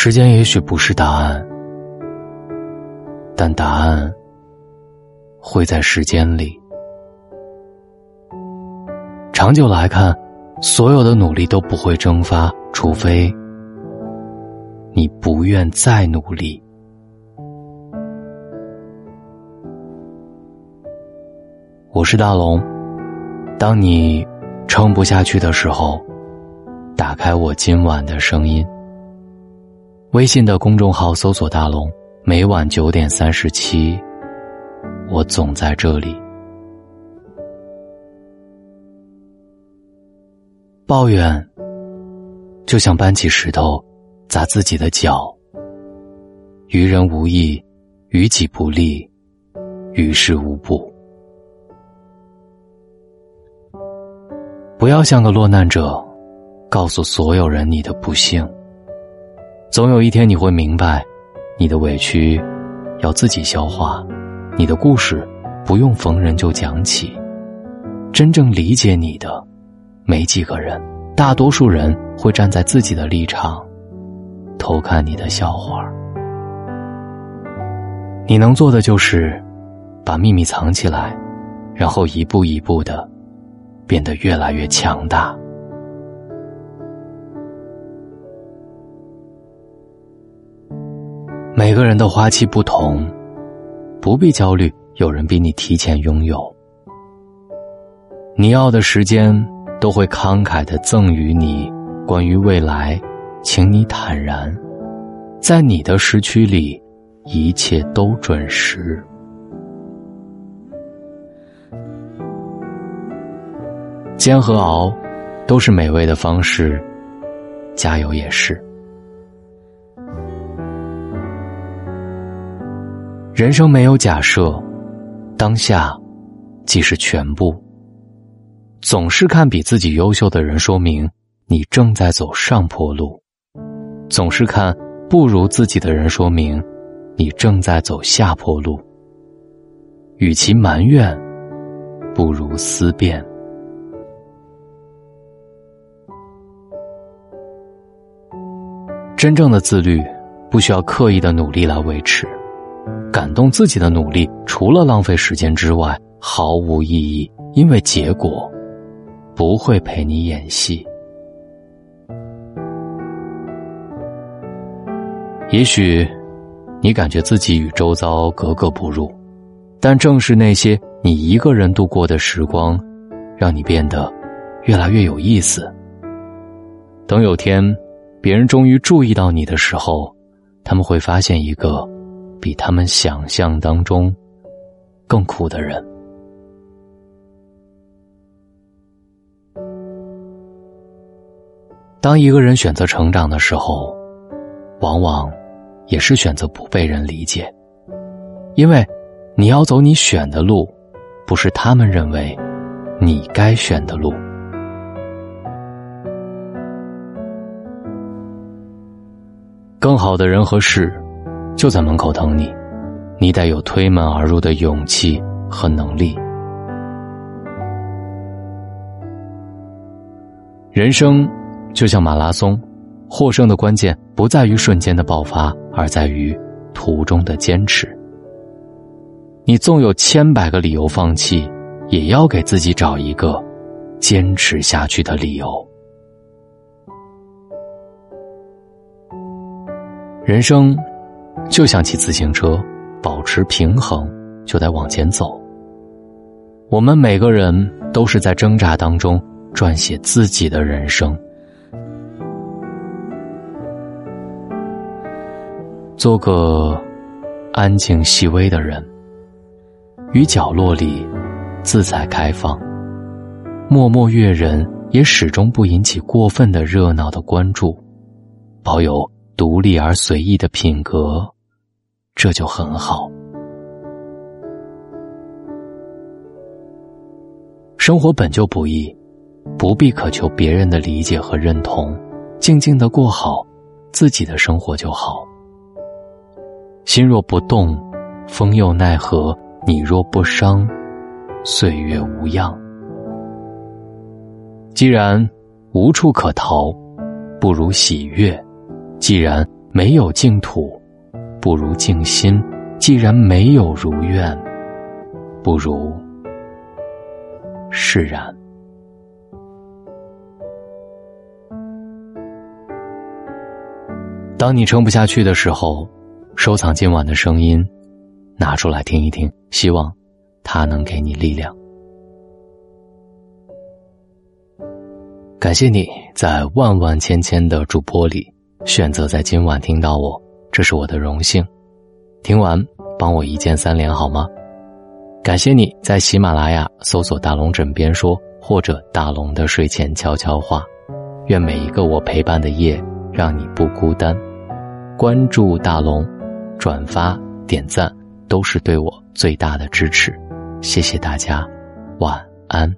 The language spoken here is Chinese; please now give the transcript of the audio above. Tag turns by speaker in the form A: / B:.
A: 时间也许不是答案，但答案会在时间里。长久来看，所有的努力都不会蒸发，除非你不愿再努力。我是大龙，当你撑不下去的时候，打开我今晚的声音。微信的公众号搜索“大龙”，每晚九点三十七，我总在这里。抱怨就像搬起石头砸自己的脚，于人无益，于己不利，于事无补。不要像个落难者，告诉所有人你的不幸。总有一天你会明白，你的委屈要自己消化，你的故事不用逢人就讲起。真正理解你的没几个人，大多数人会站在自己的立场偷看你的笑话。你能做的就是把秘密藏起来，然后一步一步的变得越来越强大。每个人的花期不同，不必焦虑。有人比你提前拥有，你要的时间都会慷慨的赠予你。关于未来，请你坦然，在你的时区里，一切都准时。煎和熬，都是美味的方式，加油也是。人生没有假设，当下即是全部。总是看比自己优秀的人，说明你正在走上坡路；总是看不如自己的人，说明你正在走下坡路。与其埋怨，不如思辨。真正的自律，不需要刻意的努力来维持。感动自己的努力，除了浪费时间之外，毫无意义。因为结果不会陪你演戏。也许你感觉自己与周遭格格不入，但正是那些你一个人度过的时光，让你变得越来越有意思。等有天别人终于注意到你的时候，他们会发现一个。比他们想象当中更苦的人。当一个人选择成长的时候，往往也是选择不被人理解，因为你要走你选的路，不是他们认为你该选的路。更好的人和事。就在门口等你，你得有推门而入的勇气和能力。人生就像马拉松，获胜的关键不在于瞬间的爆发，而在于途中的坚持。你纵有千百个理由放弃，也要给自己找一个坚持下去的理由。人生。就像骑自行车，保持平衡就得往前走。我们每个人都是在挣扎当中撰写自己的人生。做个安静细微的人，于角落里自在开放，默默悦人，也始终不引起过分的热闹的关注，保有独立而随意的品格。这就很好。生活本就不易，不必渴求别人的理解和认同，静静的过好自己的生活就好。心若不动，风又奈何；你若不伤，岁月无恙。既然无处可逃，不如喜悦；既然没有净土，不如静心；既然没有如愿，不如释然。当你撑不下去的时候，收藏今晚的声音，拿出来听一听，希望它能给你力量。感谢你在万万千千的主播里选择在今晚听到我，这是我的荣幸。听完帮我一键三连好吗？感谢你在喜马拉雅搜索“大龙枕边说”或者“大龙的睡前悄悄话”。愿每一个我陪伴的夜让你不孤单。关注大龙，转发点赞都是对我最大的支持。谢谢大家，晚安。